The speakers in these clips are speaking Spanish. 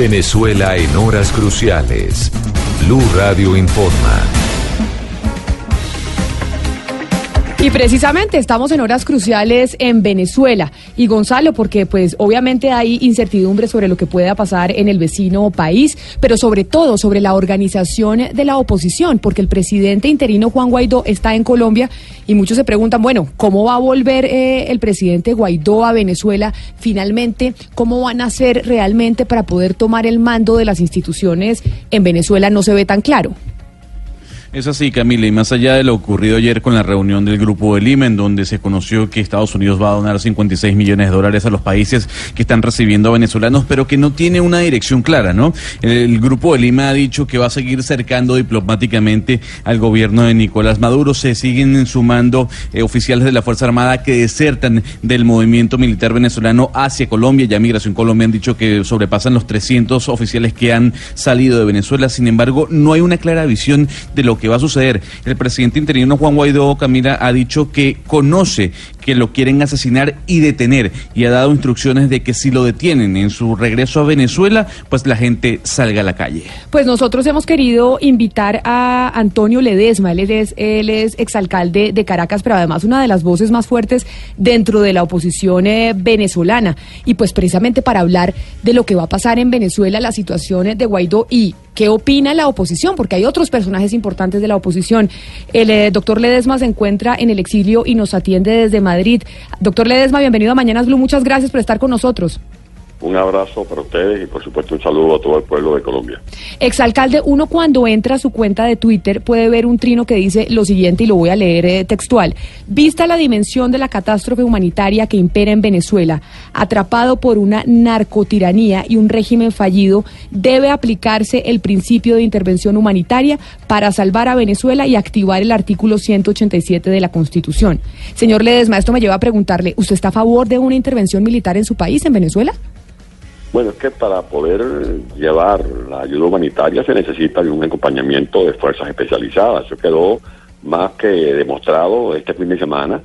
Venezuela en horas cruciales. Blue Radio informa. Y precisamente estamos en horas cruciales en Venezuela. Y Gonzalo, porque pues obviamente hay incertidumbre sobre lo que pueda pasar en el vecino país, pero sobre todo sobre la organización de la oposición, porque el presidente interino Juan Guaidó está en Colombia y muchos se preguntan, bueno, ¿cómo va a volver eh, el presidente Guaidó a Venezuela finalmente? ¿Cómo van a hacer realmente para poder tomar el mando de las instituciones en Venezuela? No se ve tan claro. Es así, Camila, y más allá de lo ocurrido ayer con la reunión del Grupo de Lima, en donde se conoció que Estados Unidos va a donar 56 millones de dólares a los países que están recibiendo a venezolanos, pero que no tiene una dirección clara, ¿no? El Grupo de Lima ha dicho que va a seguir cercando diplomáticamente al gobierno de Nicolás Maduro. Se siguen sumando eh, oficiales de la Fuerza Armada que desertan del movimiento militar venezolano hacia Colombia. Ya Migración Colombia han dicho que sobrepasan los 300 oficiales que han salido de Venezuela. Sin embargo, no hay una clara visión de lo que va a suceder. El presidente interino Juan Guaidó Camila ha dicho que conoce que lo quieren asesinar y detener y ha dado instrucciones de que si lo detienen en su regreso a Venezuela, pues la gente salga a la calle. Pues nosotros hemos querido invitar a Antonio Ledesma, él es, él es exalcalde de Caracas, pero además una de las voces más fuertes dentro de la oposición eh, venezolana. Y pues precisamente para hablar de lo que va a pasar en Venezuela, las situaciones de Guaidó y qué opina la oposición, porque hay otros personajes importantes de la oposición. El eh, doctor Ledesma se encuentra en el exilio y nos atiende desde Madrid. Doctor Ledesma, bienvenido a Mañanas Blue. Muchas gracias por estar con nosotros. Un abrazo para ustedes y por supuesto un saludo a todo el pueblo de Colombia. Exalcalde, uno cuando entra a su cuenta de Twitter puede ver un trino que dice lo siguiente y lo voy a leer eh, textual. Vista la dimensión de la catástrofe humanitaria que impera en Venezuela, atrapado por una narcotiranía y un régimen fallido, debe aplicarse el principio de intervención humanitaria para salvar a Venezuela y activar el artículo 187 de la Constitución. Señor Ledesma, esto me lleva a preguntarle, ¿usted está a favor de una intervención militar en su país, en Venezuela? Bueno, es que para poder llevar la ayuda humanitaria se necesita un acompañamiento de fuerzas especializadas. Eso quedó más que demostrado este fin de semana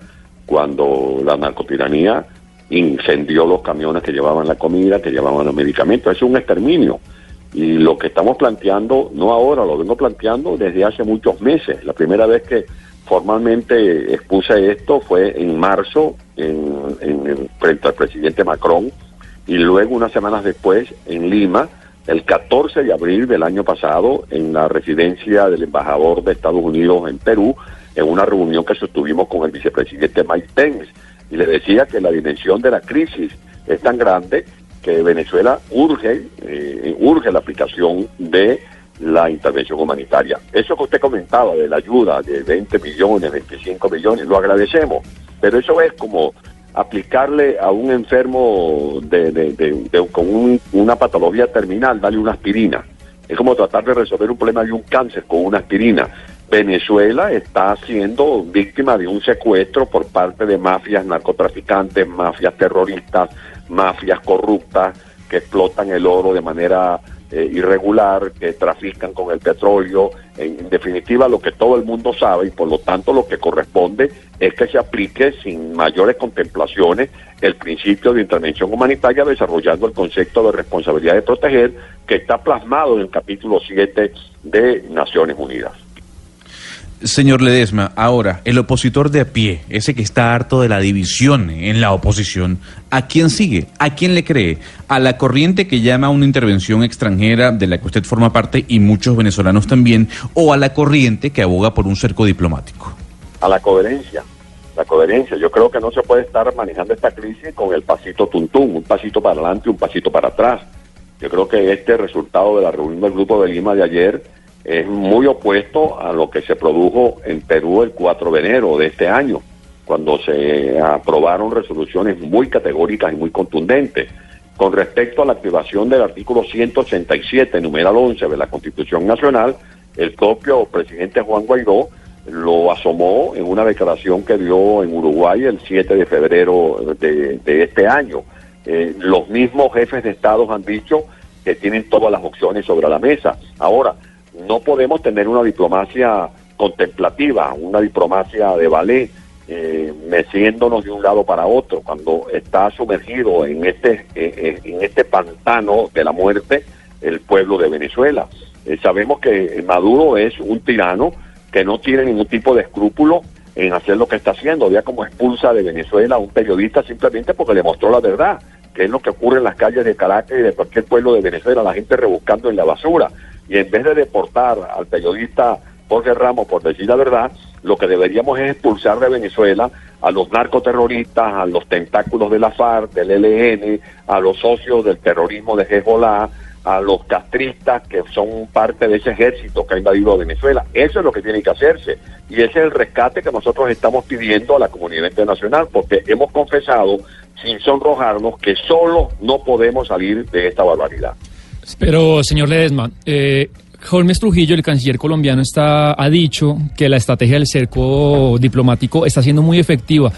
cuando la narcotiranía incendió los camiones que llevaban la comida, que llevaban los medicamentos. Es un exterminio. Y lo que estamos planteando, no ahora, lo vengo planteando desde hace muchos meses. La primera vez que formalmente expuse esto fue en marzo en, frente al presidente Macron y luego unas semanas después en Lima, el 14 de abril del año pasado, en la residencia del embajador de Estados Unidos en Perú, en una reunión que sostuvimos con el vicepresidente Mike Pence, y le decía que la dimensión de la crisis es tan grande que Venezuela urge, eh, urge la aplicación de la intervención humanitaria. Eso que usted comentaba de la ayuda de 20 millones, 25 millones, lo agradecemos, pero eso es como aplicarle a un enfermo de, con una patología terminal, darle una aspirina. Es como tratar de resolver un problema de un cáncer con una aspirina. Venezuela está siendo víctima de un secuestro por parte de mafias narcotraficantes, mafias terroristas, mafias corruptas que explotan el oro de manera eh, irregular, que trafican con el petróleo, en, definitiva lo que todo el mundo sabe y por lo tanto lo que corresponde es que se aplique sin mayores contemplaciones el principio de intervención humanitaria desarrollando el concepto de responsabilidad de proteger que está plasmado en el capítulo 7 de Naciones Unidas. Señor Ledesma, ahora, el opositor de a pie, ese que está harto de la división en la oposición, ¿a quién sigue? ¿A quién le cree? ¿A la corriente que llama a una intervención extranjera de la que usted forma parte y muchos venezolanos también? ¿O a la corriente que aboga por un cerco diplomático? A la coherencia. La coherencia. Yo creo que no se puede estar manejando esta crisis con el pasito tuntum, un pasito para adelante un pasito para atrás. Yo creo que este resultado de la reunión del Grupo de Lima de ayer es muy opuesto a lo que se produjo en Perú el 4 de enero de este año, cuando se aprobaron resoluciones muy categóricas y muy contundentes. Con respecto a la activación del artículo 187, numeral 11 de la Constitución Nacional, el propio presidente Juan Guaidó lo asomó en una declaración que dio en Uruguay el 7 de febrero de, este año. Eh, los mismos jefes de Estados han dicho que tienen todas las opciones sobre la mesa. Ahora, no podemos tener una diplomacia contemplativa, una diplomacia de ballet, eh, meciéndonos de un lado para otro, cuando está sumergido en este, eh, eh, en este pantano de la muerte, el pueblo de Venezuela. Sabemos que Maduro es un tirano que no tiene ningún tipo de escrúpulo en hacer lo que está haciendo. Vea como expulsa de Venezuela a un periodista simplemente porque le mostró la verdad, que es lo que ocurre en las calles de Caracas y de cualquier pueblo de Venezuela, la gente rebuscando en la basura. Y en vez de deportar al periodista Jorge Ramos por decir la verdad, lo que deberíamos es expulsar de Venezuela a los narcoterroristas, a los tentáculos de la FARC, del ELN, a los socios del terrorismo de Hezbollah, a los castristas que son parte de ese ejército que ha invadido Venezuela. Eso es lo que tiene que hacerse. Y ese es el rescate que nosotros estamos pidiendo a la comunidad internacional, porque hemos confesado, sin sonrojarnos, que solo no podemos salir de esta barbaridad. Pero, señor Ledesma, eh, Holmes Trujillo, el canciller colombiano, está, ha dicho que la estrategia del cerco diplomático está siendo muy efectiva,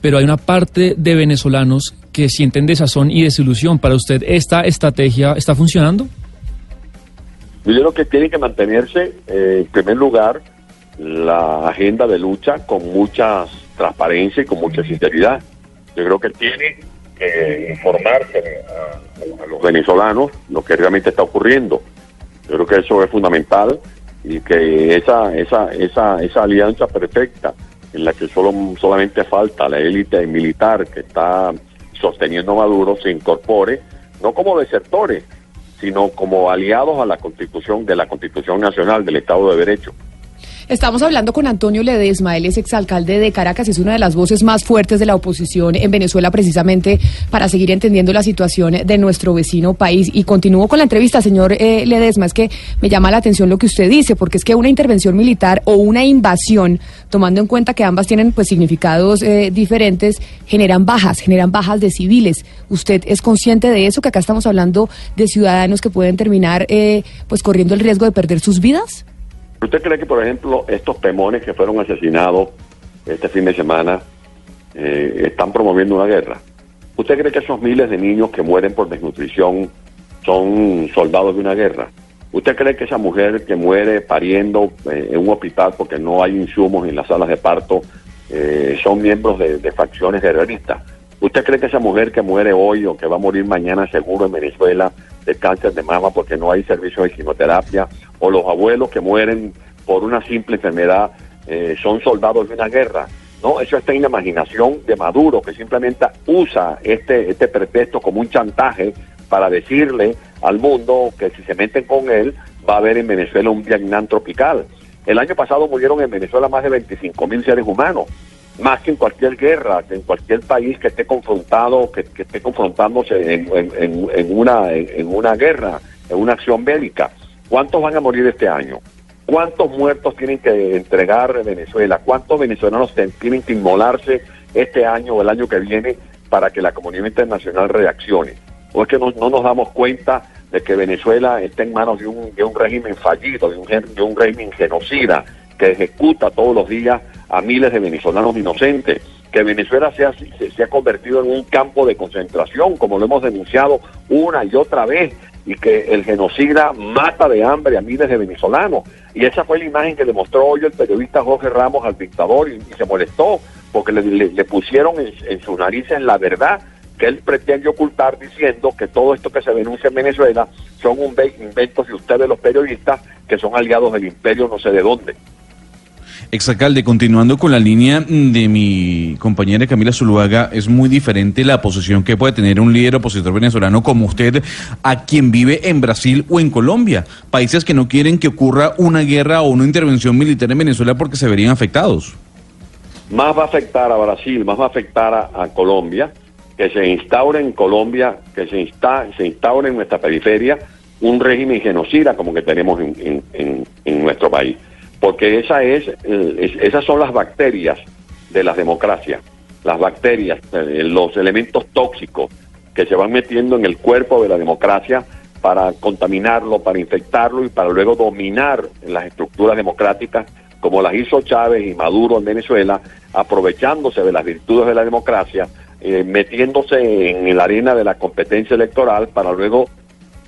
pero hay una parte de venezolanos que sienten desazón y desilusión. ¿Para usted esta estrategia está funcionando? Yo creo que tiene que mantenerse, eh, en primer lugar, la agenda de lucha con mucha transparencia y con mucha sinceridad. Yo creo que tiene que informarse a, a los venezolanos lo que realmente está ocurriendo. Yo creo que eso es fundamental y que esa, esa, esa, esa alianza perfecta en la que solo, solamente falta la élite militar que está sosteniendo Maduro se incorpore, no como desertores, sino como aliados a la constitución de la Constitución Nacional del Estado de Derecho. Estamos hablando con Antonio Ledesma, él es exalcalde de Caracas, es una de las voces más fuertes de la oposición en Venezuela precisamente para seguir entendiendo la situación de nuestro vecino país. Y continúo con la entrevista, señor eh, Ledesma, es que me llama la atención lo que usted dice, porque es que una intervención militar o una invasión, tomando en cuenta que ambas tienen pues significados eh, diferentes, generan bajas, generan bajas de civiles. ¿Usted es consciente de eso, que acá estamos hablando de ciudadanos que pueden terminar eh, pues corriendo el riesgo de perder sus vidas? ¿Usted cree que, por ejemplo, estos pemones que fueron asesinados este fin de semana eh, están promoviendo una guerra? ¿Usted cree que esos miles de niños que mueren por desnutrición son soldados de una guerra? ¿Usted cree que esa mujer que muere pariendo eh, en un hospital porque no hay insumos en las salas de parto eh, son miembros de, de facciones guerreristas? ¿Usted cree que esa mujer que muere hoy o que va a morir mañana seguro en Venezuela de cáncer de mama porque no hay servicio de quimioterapia o los abuelos que mueren por una simple enfermedad eh, son soldados de una guerra? No, eso está en la imaginación de Maduro que simplemente usa este, este pretexto como un chantaje para decirle al mundo que si se meten con él va a haber en Venezuela un Vietnam tropical. El año pasado murieron en Venezuela más de 25 mil seres humanos más que en cualquier guerra, que en cualquier país que esté confrontado, que, esté confrontándose en, una, en, una guerra, en una acción bélica. ¿Cuántos van a morir este año? ¿Cuántos muertos tienen que entregar Venezuela? ¿Cuántos venezolanos tienen que inmolarse este año o el año que viene para que la comunidad internacional reaccione? ¿O es que no, nos damos cuenta de que Venezuela está en manos de un, de un régimen fallido, de un, de un régimen genocida, que ejecuta todos los días a miles de venezolanos inocentes, que Venezuela se se, ha convertido en un campo de concentración, como lo hemos denunciado una y otra vez, y que el genocida mata de hambre a miles de venezolanos. Y esa fue la imagen que le mostró hoy el periodista Jorge Ramos al dictador y, se molestó porque le, pusieron en, sus narices la verdad que él pretende ocultar diciendo que todo esto que se denuncia en Venezuela son un inventos de ustedes los periodistas que son aliados del imperio no sé de dónde. Exacalde, continuando con la línea de mi compañera Camila Zuluaga, es muy diferente la posición que puede tener un líder opositor venezolano como usted a quien vive en Brasil o en Colombia, países que no quieren que ocurra una guerra o una intervención militar en Venezuela porque se verían afectados. Más va a afectar a Brasil, más va a afectar a, Colombia, que se instaure en Colombia, que se, insta, se instaure en nuestra periferia un régimen genocida como que tenemos en nuestro país porque esa es, esas son las bacterias de las democracias, las bacterias, eh, los elementos tóxicos que se van metiendo en el cuerpo de la democracia para contaminarlo, para infectarlo y para luego dominar las estructuras democráticas como las hizo Chávez y Maduro en Venezuela, aprovechándose de las virtudes de la democracia, eh, metiéndose en la arena de la competencia electoral para luego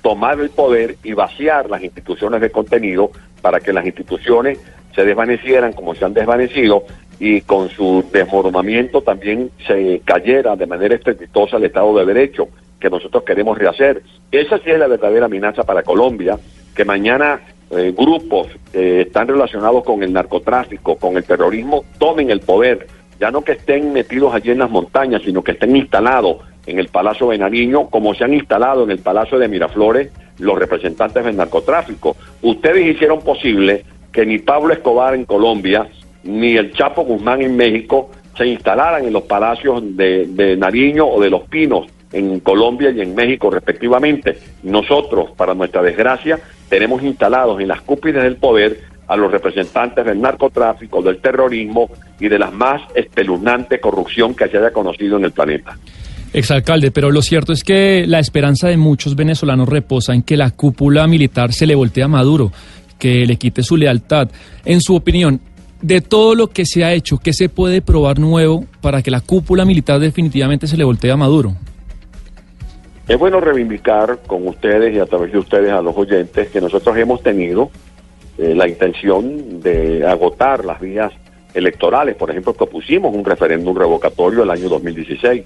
tomar el poder y vaciar las instituciones de contenido para que las instituciones se desvanecieran como se han desvanecido y con su desmoronamiento también se cayera de manera estrepitosa el Estado de Derecho. que nosotros queremos rehacer. Esa sí es la verdadera amenaza para Colombia, que mañana eh, grupos que están relacionados con el narcotráfico, con el terrorismo, tomen el poder. Ya no que estén metidos allí en las montañas, sino que estén instalados en el Palacio de Nariño, como se han instalado en el Palacio de Miraflores los representantes del narcotráfico. Ustedes hicieron posible que ni Pablo Escobar en Colombia, ni el Chapo Guzmán en México se instalaran en los palacios de, Nariño o de Los Pinos en Colombia y en México respectivamente. Nosotros, para nuestra desgracia, tenemos instalados en las cúpides del poder a los representantes del narcotráfico, del terrorismo y de la más espeluznante corrupción que se haya conocido en el planeta. Exalcalde, pero lo cierto es que la esperanza de muchos venezolanos reposa en que la cúpula militar se le voltee a Maduro, que le quite su lealtad. En su opinión, de todo lo que se ha hecho, ¿qué se puede probar nuevo para que la cúpula militar definitivamente se le voltee a Maduro? Es bueno reivindicar con ustedes y a través de ustedes a los oyentes que nosotros hemos tenido eh, la intención de agotar las vías electorales. Por ejemplo, propusimos un referéndum revocatorio el año 2016.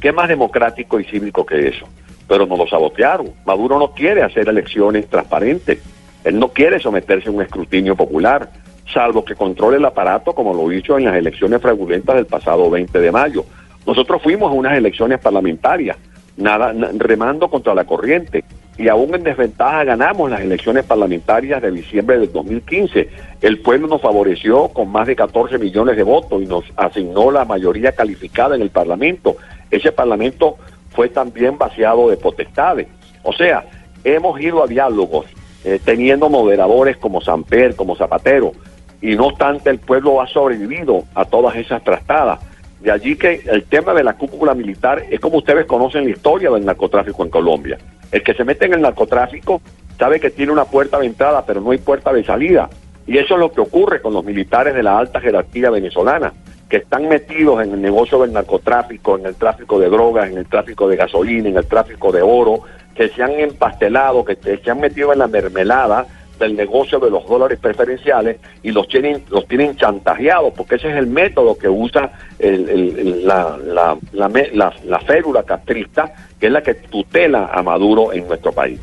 ¿Qué más democrático y cívico que eso? Pero nos lo sabotearon. Maduro no quiere hacer elecciones transparentes. Él no quiere someterse a un escrutinio popular, salvo que controle el aparato como lo hizo en las elecciones fraudulentas del pasado 20 de mayo. Nosotros fuimos a unas elecciones parlamentarias nada, remando contra la corriente. Y aún en desventaja ganamos las elecciones parlamentarias de diciembre del 2015. El pueblo nos favoreció con más de 14 millones de votos y nos asignó la mayoría calificada en el Parlamento. Ese Parlamento fue también vaciado de potestades. O sea, hemos ido a diálogos eh, teniendo moderadores como Samper, como Zapatero, y no obstante el pueblo ha sobrevivido a todas esas trastadas de allí que el tema de la cúpula militar es como ustedes conocen la historia del narcotráfico en Colombia. El que se mete en el narcotráfico sabe que tiene una puerta de entrada, pero no hay puerta de salida. Y eso es lo que ocurre con los militares de la alta jerarquía venezolana, que están metidos en el negocio del narcotráfico, en el tráfico de drogas, en el tráfico de gasolina, en el tráfico de oro, que se han empastelado, que se han metido en la mermelada del negocio de los dólares preferenciales y los tienen los tienen chantajeados porque ese es el método que usa la, la, la, la, férula castrista que es la que tutela a Maduro en nuestro país.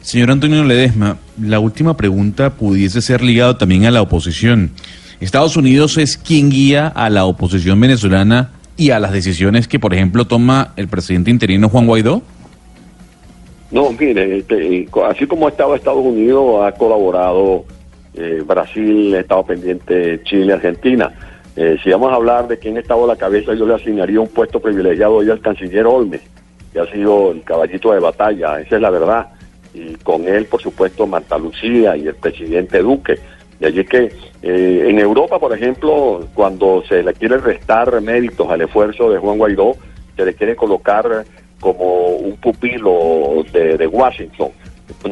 Señor Antonio Ledesma, la última pregunta pudiese ser ligado también a la oposición. Estados Unidos es quien guía a la oposición venezolana y a las decisiones que, por ejemplo, toma el presidente interino Juan Guaidó. No, mire, este, así como ha estado Estados Unidos, ha colaborado eh, Brasil, estado pendiente Chile, Argentina. Eh, si vamos a hablar de quién ha estado a la cabeza, yo le asignaría un puesto privilegiado hoy al canciller Olmes, que ha sido el caballito de batalla, esa es la verdad. Y con él, por supuesto, Marta Lucía y el presidente Duque. De allí que eh, en Europa, por ejemplo, cuando se le quiere restar méritos al esfuerzo de Juan Guaidó, se le quiere colocar como un pupilo de, Washington.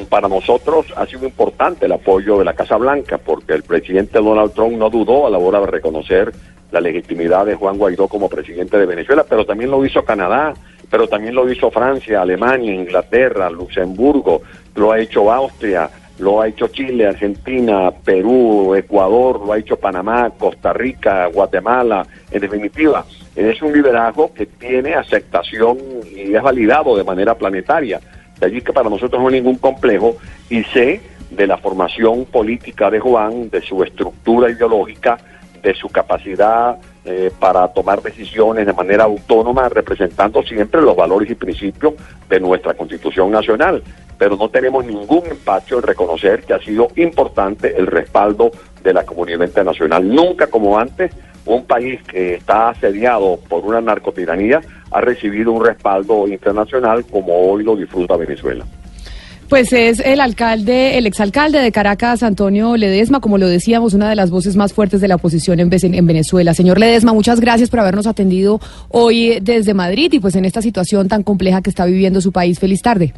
Para nosotros ha sido importante el apoyo de la Casa Blanca porque el presidente Donald Trump no dudó a la hora de reconocer la legitimidad de Juan Guaidó como presidente de Venezuela, pero también lo hizo Canadá, pero también lo hizo Francia, Alemania, Inglaterra, Luxemburgo, lo ha hecho Austria, lo ha hecho Chile, Argentina, Perú, Ecuador, lo ha hecho Panamá, Costa Rica, Guatemala, en definitiva, es un liderazgo que tiene aceptación y es validado de manera planetaria. De allí que para nosotros no hay ningún complejo y sé de la formación política de Juan, de su estructura ideológica, de su capacidad eh, para tomar decisiones de manera autónoma, representando siempre los valores y principios de nuestra Constitución Nacional. Pero no tenemos ningún empacho en reconocer que ha sido importante el respaldo de la comunidad internacional. Nunca como antes un país que está asediado por una narcotiranía ha recibido un respaldo internacional como hoy lo disfruta Venezuela. Pues es el alcalde, el exalcalde de Caracas, Antonio Ledesma, como lo decíamos, una de las voces más fuertes de la oposición en, en Venezuela. Señor Ledesma, muchas gracias por habernos atendido hoy desde Madrid y pues en esta situación tan compleja que está viviendo su país. Feliz tarde.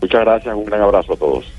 Muchas gracias, un gran abrazo a todos.